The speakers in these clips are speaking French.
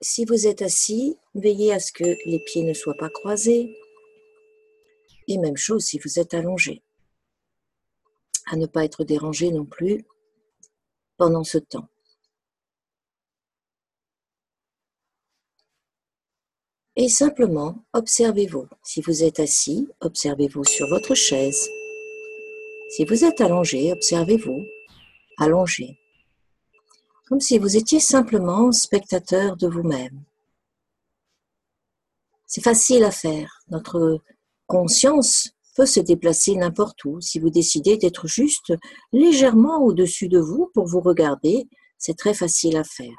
si vous êtes assis, veillez à ce que les pieds ne soient pas croisés. Et même chose si vous êtes allongé. À ne pas être dérangé non plus pendant ce temps. Et simplement, observez-vous. Si vous êtes assis, observez-vous sur votre chaise. Si vous êtes allongé, observez-vous allongé comme si vous étiez simplement spectateur de vous-même. C'est facile à faire. Notre conscience peut se déplacer n'importe où. Si vous décidez d'être juste légèrement au-dessus de vous pour vous regarder, c'est très facile à faire.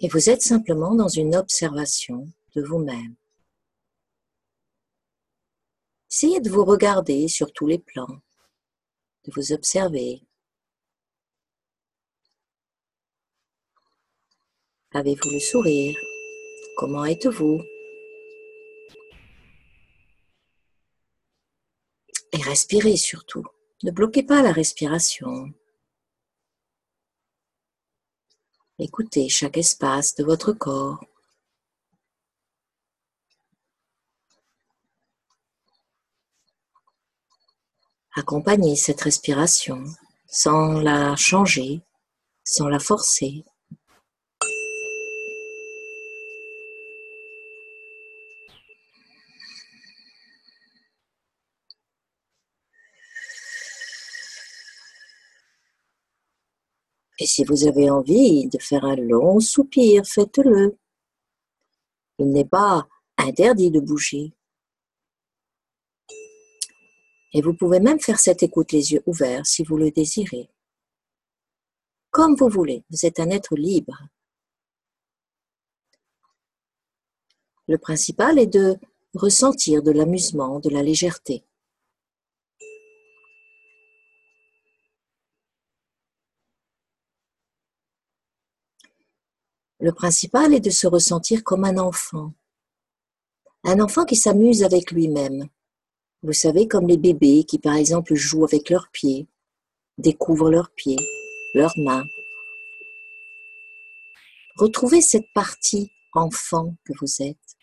Et vous êtes simplement dans une observation de vous-même. Essayez de vous regarder sur tous les plans, de vous observer. Avez-vous le sourire? Comment êtes-vous? Et respirez surtout. Ne bloquez pas la respiration. Écoutez chaque espace de votre corps. Accompagnez cette respiration sans la changer, sans la forcer. Et si vous avez envie de faire un long soupir, faites-le. Il n'est pas interdit de bouger. Et vous pouvez même faire cette écoute les yeux ouverts si vous le désirez. Comme vous voulez, vous êtes un être libre. Le principal est de ressentir de l'amusement, de la légèreté. Le principal est de se ressentir comme un enfant. Un enfant qui s'amuse avec lui-même, vous savez, comme les bébés qui, par exemple, jouent avec leurs pieds, découvrent leurs pieds, leurs mains. Retrouvez cette partie enfant que vous êtes,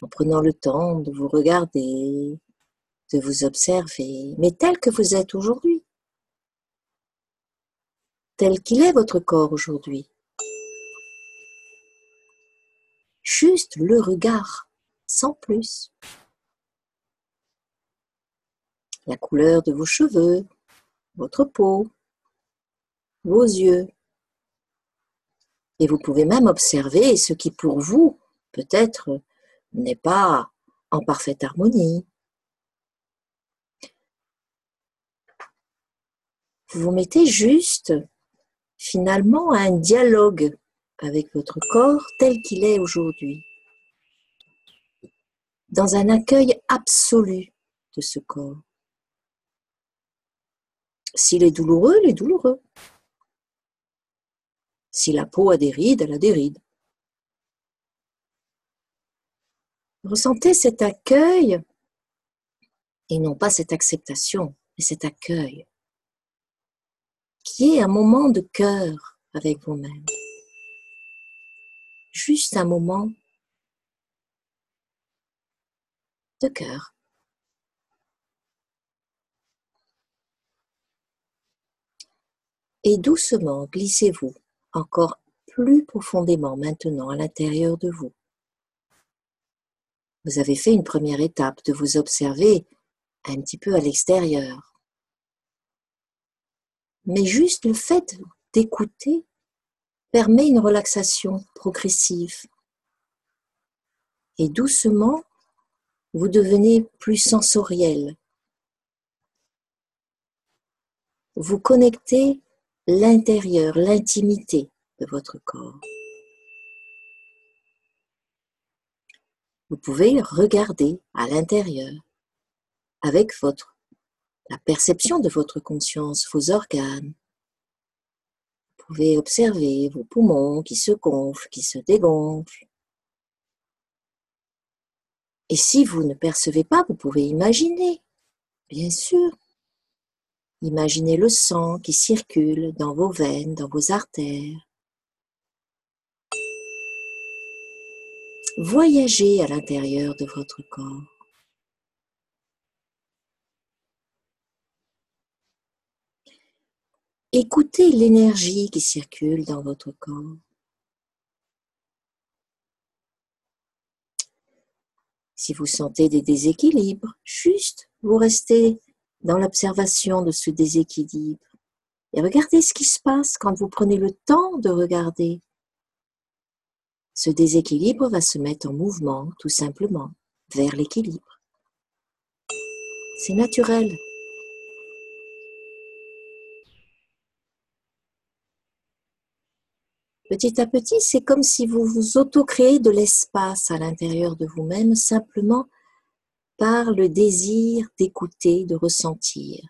en prenant le temps de vous regarder, de vous observer, mais tel que vous êtes aujourd'hui, tel qu'il est votre corps aujourd'hui. Juste le regard, sans plus la couleur de vos cheveux, votre peau, vos yeux. Et vous pouvez même observer ce qui pour vous peut-être n'est pas en parfaite harmonie. Vous vous mettez juste finalement un dialogue avec votre corps tel qu'il est aujourd'hui, dans un accueil absolu de ce corps. S'il est douloureux, il est douloureux. Si la peau a des rides, elle a des rides. Ressentez cet accueil et non pas cette acceptation, mais cet accueil qui est un moment de cœur avec vous-même. Juste un moment de cœur. Et doucement glissez-vous encore plus profondément maintenant à l'intérieur de vous. Vous avez fait une première étape de vous observer un petit peu à l'extérieur. Mais juste le fait d'écouter permet une relaxation progressive. Et doucement, vous devenez plus sensoriel. Vous connectez l'intérieur, l'intimité de votre corps. Vous pouvez regarder à l'intérieur avec votre la perception de votre conscience, vos organes. Vous pouvez observer vos poumons qui se gonflent, qui se dégonflent. Et si vous ne percevez pas, vous pouvez imaginer, bien sûr. Imaginez le sang qui circule dans vos veines, dans vos artères. Voyagez à l'intérieur de votre corps. Écoutez l'énergie qui circule dans votre corps. Si vous sentez des déséquilibres, juste vous restez dans l'observation de ce déséquilibre et regardez ce qui se passe quand vous prenez le temps de regarder. Ce déséquilibre va se mettre en mouvement tout simplement vers l'équilibre. C'est naturel. Petit à petit, c'est comme si vous vous auto-créez de l'espace à l'intérieur de vous-même simplement par le désir d'écouter, de ressentir.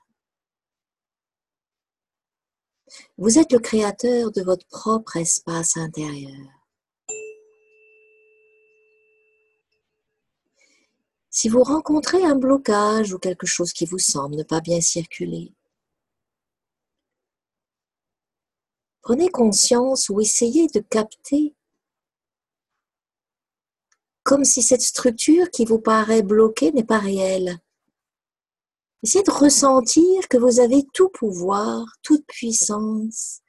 Vous êtes le créateur de votre propre espace intérieur. Si vous rencontrez un blocage ou quelque chose qui vous semble ne pas bien circuler, Prenez conscience ou essayez de capter comme si cette structure qui vous paraît bloquée n'est pas réelle. Essayez de ressentir que vous avez tout pouvoir, toute puissance,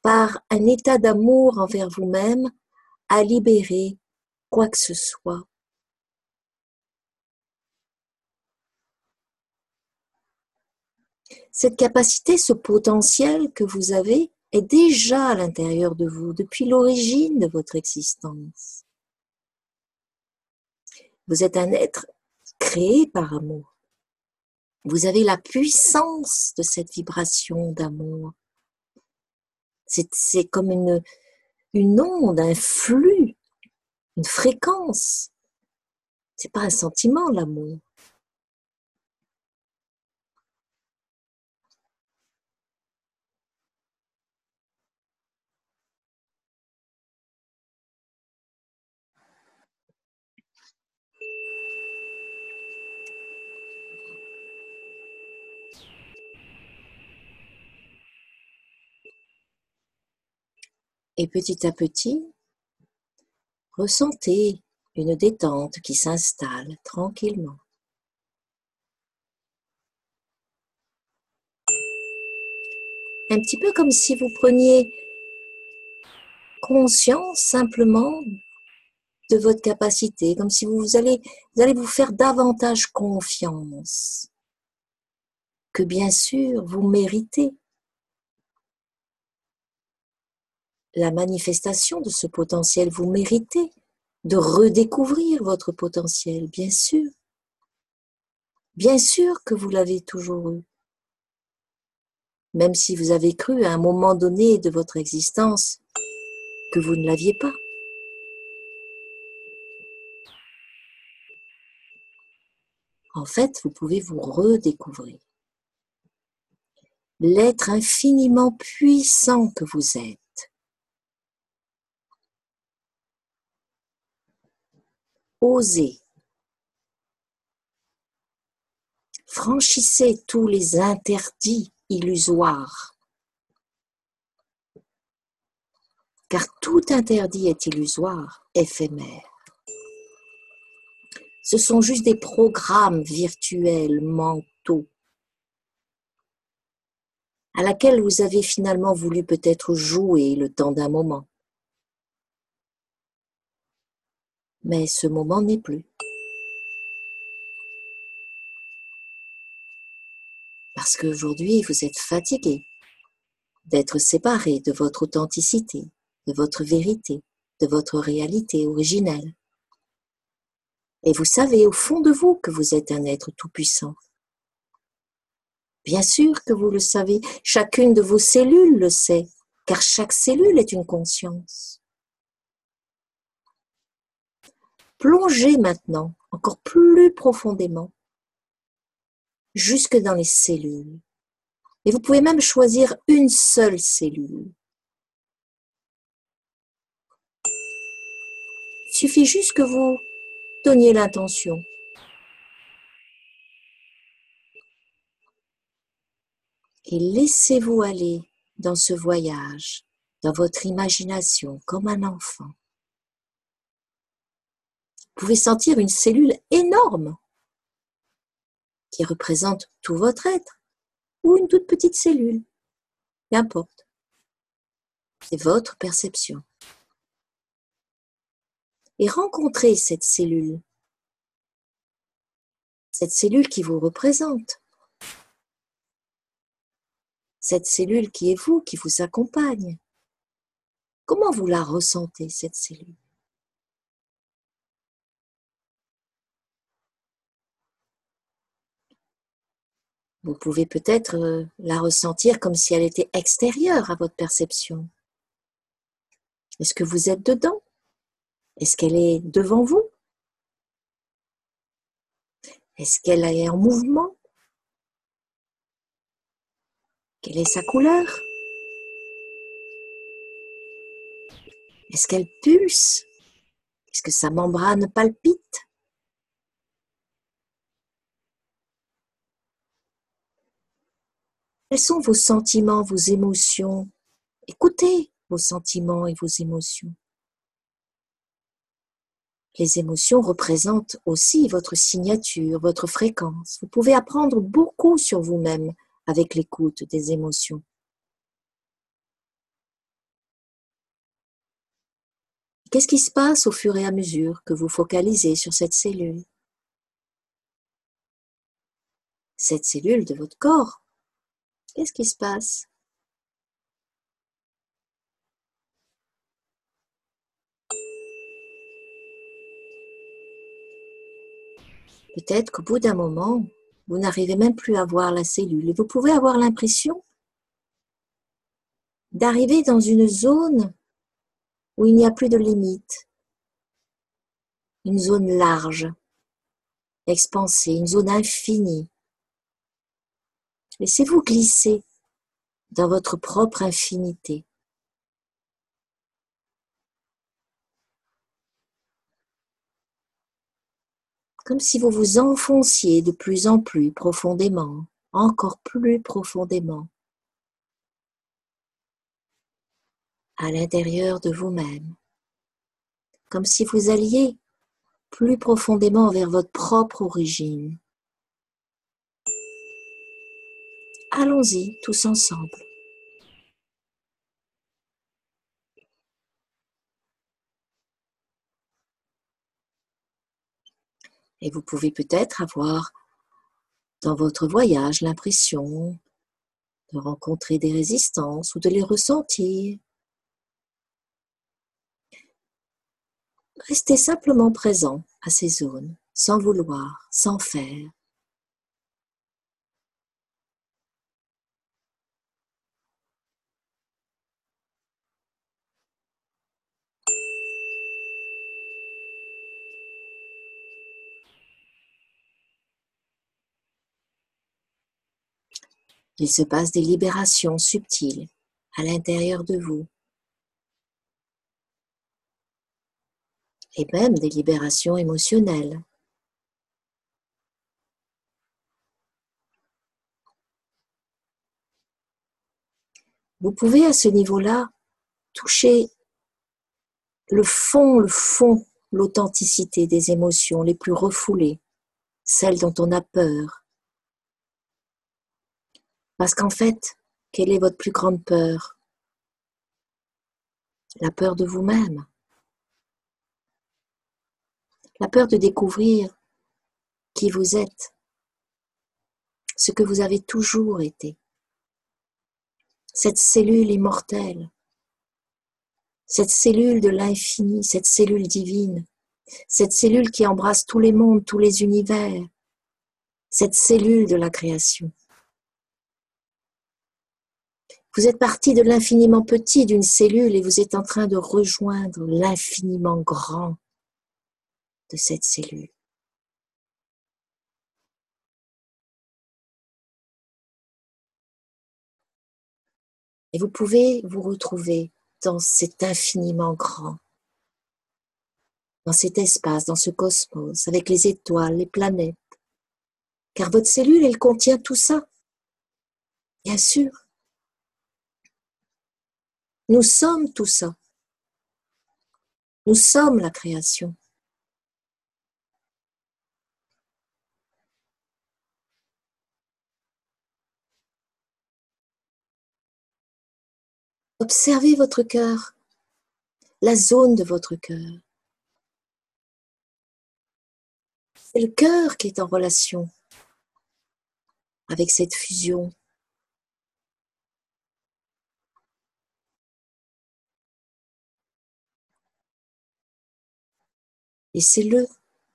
par un état d'amour envers vous-même, à libérer quoi que ce soit. Cette capacité, ce potentiel que vous avez, est déjà à l'intérieur de vous depuis l'origine de votre existence. Vous êtes un être créé par amour. Vous avez la puissance de cette vibration d'amour. C'est comme une, une onde, un flux, une fréquence. C'est pas un sentiment, l'amour. Et petit à petit, ressentez une détente qui s'installe tranquillement. Un petit peu comme si vous preniez conscience simplement de votre capacité, comme si vous allez, vous faire davantage confiance, que bien sûr vous méritez la manifestation de ce potentiel. Vous méritez de redécouvrir votre potentiel, bien sûr. Bien sûr que vous l'avez toujours eu. Même si vous avez cru à un moment donné de votre existence que vous ne l'aviez pas. En fait, vous pouvez vous redécouvrir. L'être infiniment puissant que vous êtes Osez. Franchissez tous les interdits illusoires. Car tout interdit est illusoire, éphémère. Ce sont juste des programmes virtuels, mentaux, à laquelle vous avez finalement voulu peut-être jouer le temps d'un moment. Mais ce moment n'est plus. Parce qu'aujourd'hui, vous êtes fatigué d'être séparé de votre authenticité, de votre vérité, de votre réalité originelle. Et vous savez au fond de vous que vous êtes un être tout-puissant. Bien sûr que vous le savez, chacune de vos cellules le sait, car chaque cellule est une conscience. Plongez maintenant encore plus profondément jusque dans les cellules. Et vous pouvez même choisir une seule cellule. Il suffit juste que vous donniez l'intention. et laissez-vous aller dans ce voyage, dans votre imagination, comme un enfant. Pouvez sentir une cellule énorme qui représente tout votre être, ou une toute petite cellule, qu'importe. C'est votre perception. Et rencontrez cette cellule, cette cellule qui vous représente, cette cellule qui est vous, qui vous accompagne. Comment vous la ressentez, cette cellule? Vous pouvez peut-être euh, la ressentir comme si elle était extérieure à votre perception. Est-ce que vous êtes dedans? Est-ce qu'elle est devant vous? Est-ce qu'elle est en mouvement? Quelle est sa couleur? Est-ce qu'elle pulse? Est-ce que sa membrane palpite? Quels sont vos sentiments, vos émotions? Écoutez vos sentiments et vos émotions. Les émotions représentent aussi votre signature, votre fréquence. Vous pouvez apprendre beaucoup sur vous-même avec l'écoute des émotions. Qu'est-ce qui se passe au fur et à mesure que vous focalisez sur cette cellule? Cette cellule de votre corps Qu'est-ce qui se passe? Peut-être qu'au bout d'un moment, vous n'arrivez même plus à voir la cellule et vous pouvez avoir l'impression d'arriver dans une zone où il n'y a plus de limite, une zone large, expansée, une zone infinie. Laissez-vous glisser dans votre propre infinité. Comme si vous vous enfonciez de plus en plus profondément, encore plus profondément, à l'intérieur de vous-même. Comme si vous alliez plus profondément vers votre propre origine. Allons-y tous ensemble. Et vous pouvez peut-être avoir dans votre voyage l'impression de rencontrer des résistances ou de les ressentir. Restez simplement présent à ces zones, sans vouloir, sans faire. Il se passe des libérations subtiles à l'intérieur de vous. Et même des libérations émotionnelles. Vous pouvez à ce niveau-là toucher le fond, le fond, l'authenticité des émotions les plus refoulées, celles dont on a peur, parce qu'en fait, quelle est votre plus grande peur? La peur de vous-même. La peur de découvrir qui vous êtes, ce que vous avez toujours été. Cette cellule immortelle, cette cellule de l'infini, cette cellule divine, cette cellule qui embrasse tous les mondes, tous les univers, cette cellule de la création. Vous êtes parti de l'infiniment petit d'une cellule et vous êtes en train de rejoindre l'infiniment grand de cette cellule. Et vous pouvez vous retrouver dans cet infiniment grand, dans cet espace, dans ce cosmos, avec les étoiles, les planètes. Car votre cellule, elle contient tout ça. Bien sûr, nous sommes tout ça. Nous sommes la création. Observez votre cœur, la zone de votre cœur. C'est le cœur qui est en relation avec cette fusion. Laissez-le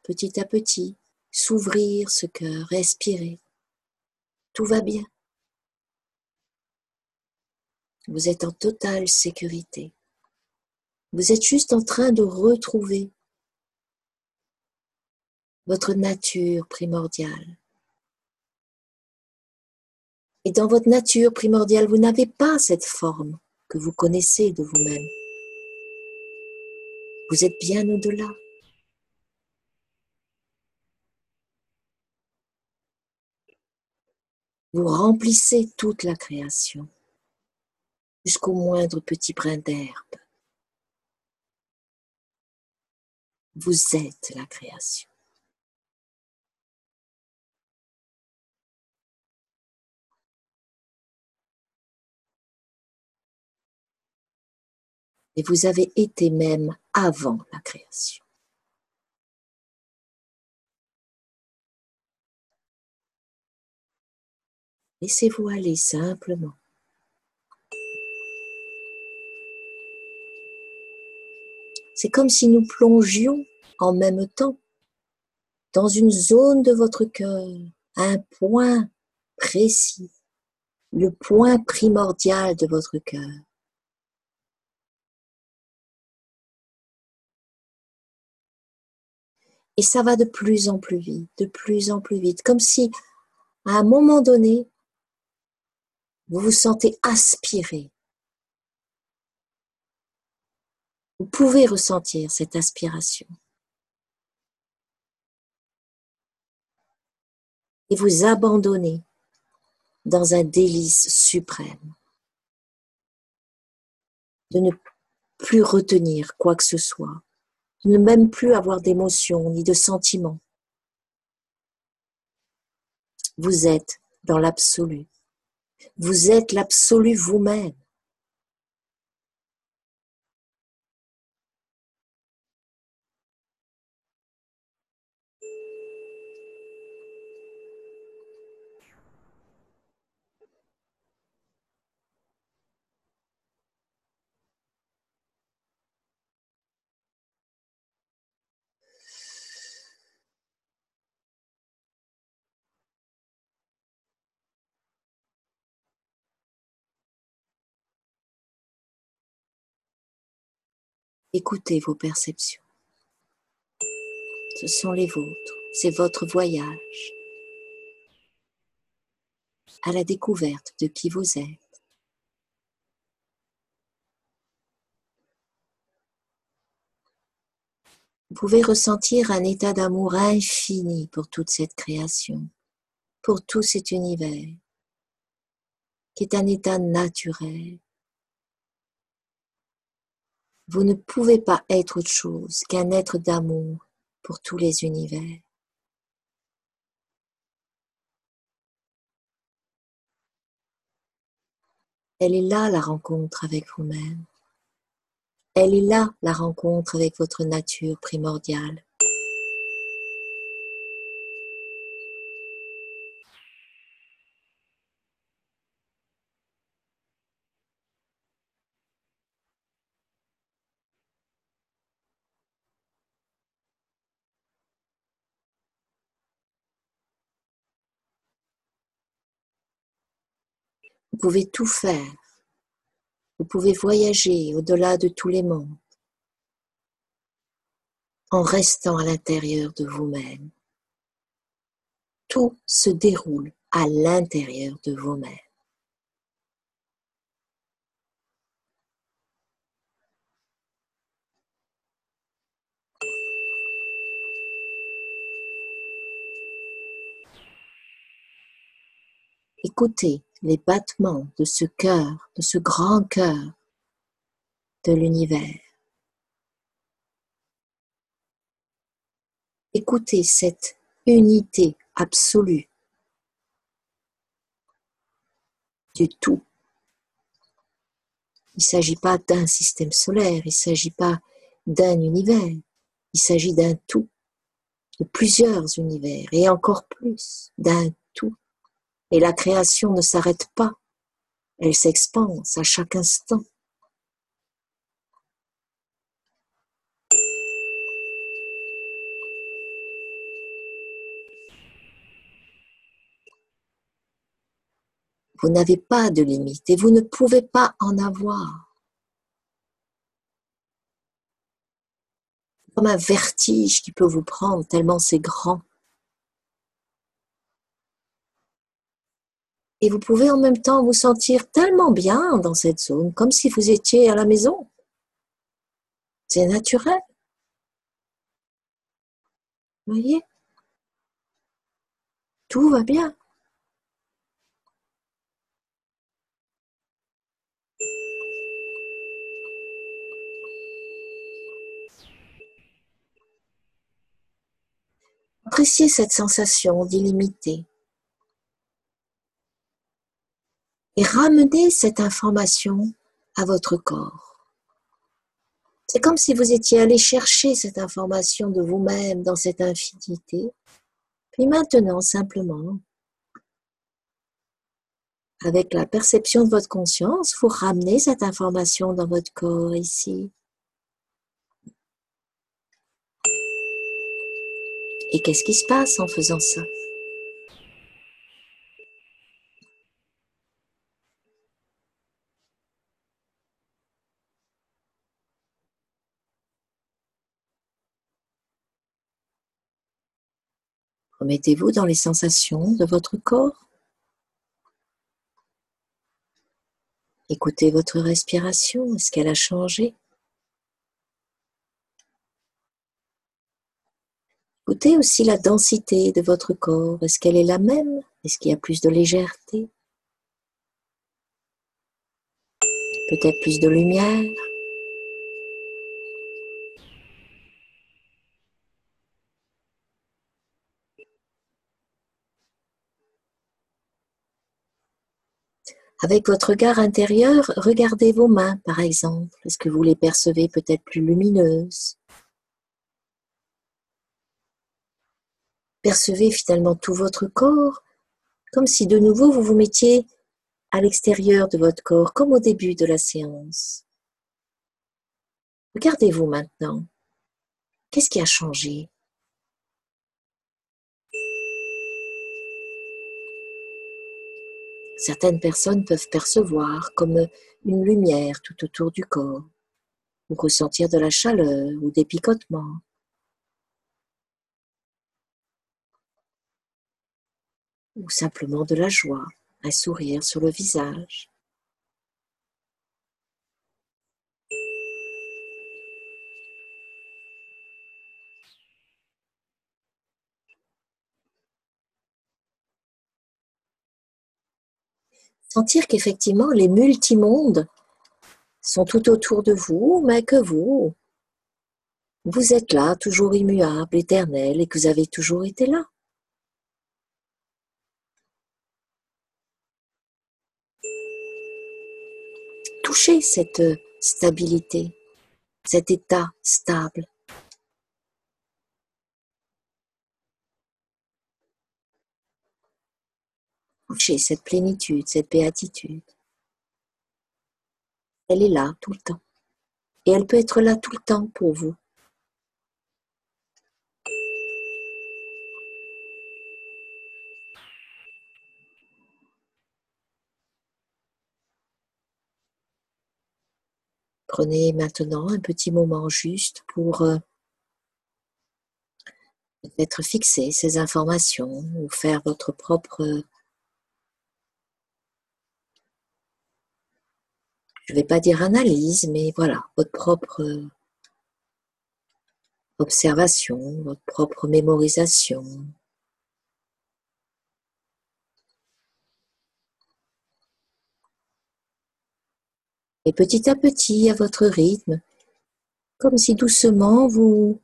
petit à petit s'ouvrir ce cœur, respirer. Tout va bien. Vous êtes en totale sécurité. Vous êtes juste en train de retrouver votre nature primordiale. Et dans votre nature primordiale, vous n'avez pas cette forme que vous connaissez de vous-même. Vous êtes bien au-delà. Vous remplissez toute la création jusqu'au moindre petit brin d'herbe. Vous êtes la création. Et vous avez été même avant la création. Laissez-vous aller simplement. C'est comme si nous plongions en même temps dans une zone de votre cœur, un point précis, le point primordial de votre cœur. Et ça va de plus en plus vite, de plus en plus vite, comme si à un moment donné, vous vous sentez aspirer Vous pouvez ressentir cette aspiration. Et vous abandonner dans un délice suprême. De ne plus retenir quoi que ce soit, de ne même plus avoir d'émotion ni de sentiment. Vous êtes dans l'absolu. Vous êtes l'absolu vous-même. Écoutez vos perceptions. Ce sont les vôtres, c'est votre voyage à la découverte de qui vous êtes. Vous pouvez ressentir un état d'amour infini pour toute cette création, pour tout cet univers, qui est un état naturel, vous ne pouvez pas être autre chose qu'un être d'amour pour tous les univers. Elle est là la rencontre avec vous-même. Elle est là la rencontre avec votre nature primordiale. Vous pouvez tout faire. Vous pouvez voyager au-delà de tous les mondes en restant à l'intérieur de vous-même. Tout se déroule à l'intérieur de vous-même. Écoutez les battements de ce cœur, de ce grand cœur de l'univers. Écoutez cette unité absolue du tout. Il ne s'agit pas d'un système solaire, il ne s'agit pas d'un univers, il s'agit d'un tout, de plusieurs univers et encore plus d'un. Et la création ne s'arrête pas, elle s'expanse à chaque instant. Vous n'avez pas de limite et vous ne pouvez pas en avoir. Comme un vertige qui peut vous prendre tellement c'est grand. Et vous pouvez en même temps vous sentir tellement bien dans cette zone, comme si vous étiez à la maison. C'est naturel. Vous voyez? Tout va bien. Appréciez cette sensation d'illimité et ramenez cette information à votre corps. C'est comme si vous étiez allé chercher cette information de vous-même dans cette infinité. Puis maintenant, simplement, avec la perception de votre conscience, vous ramenez cette information dans votre corps ici. Et qu'est-ce qui se passe en faisant ça? Remettez-vous dans les sensations de votre corps. Écoutez votre respiration. Est-ce qu'elle a changé? Écoutez aussi la densité de votre corps. Est-ce qu'elle est la même? Est-ce qu'il y a plus de légèreté? Peut-être plus de lumière? Avec votre regard intérieur, regardez vos mains, par exemple. Est-ce que vous les percevez peut-être plus lumineuses? Percevez finalement tout votre corps, comme si de nouveau vous vous mettiez à l'extérieur de votre corps, comme au début de la séance. Regardez-vous maintenant. Qu'est-ce qui a changé? Certaines personnes peuvent percevoir comme une lumière tout autour du corps, ou ressentir de la chaleur ou des picotements. ou simplement de la joie, un sourire sur le visage. Sentir qu'effectivement les multimondes sont tout autour de vous, mais que vous, vous êtes là, toujours immuable, éternel, et que vous avez toujours été là. toucher cette stabilité, cet état stable. Toucher cette plénitude, cette béatitude. Elle est là tout le temps. Et elle peut être là tout le temps pour vous. Prenez maintenant un petit moment juste pour euh, peut-être fixer ces informations ou faire votre propre je ne vais pas dire analyse, mais voilà, votre propre observation, votre propre mémorisation. Et petit à petit, à votre rythme, comme si doucement vous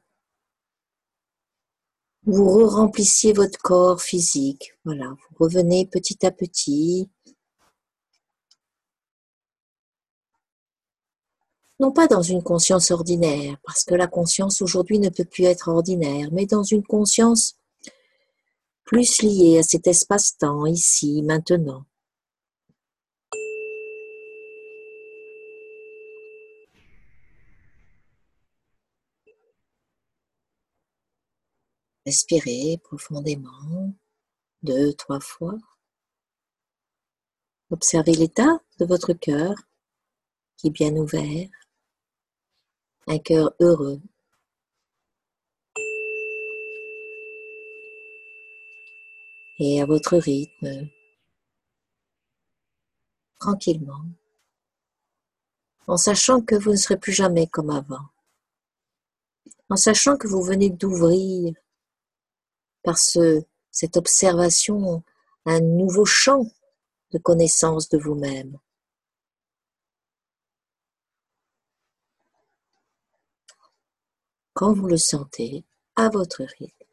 vous remplissiez votre corps physique. Voilà, vous revenez petit à petit. Non pas dans une conscience ordinaire, parce que la conscience aujourd'hui ne peut plus être ordinaire, mais dans une conscience plus liée à cet espace-temps, ici, maintenant. Respirez profondément, deux, trois fois. Observez l'état de votre cœur qui est bien ouvert, un cœur heureux. Et à votre rythme, tranquillement, en sachant que vous ne serez plus jamais comme avant, en sachant que vous venez d'ouvrir par cette observation un nouveau champ de connaissance de vous-même. Quand vous le sentez, à votre rythme,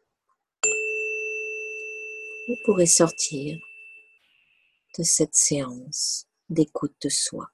vous pourrez sortir de cette séance d'écoute de soi.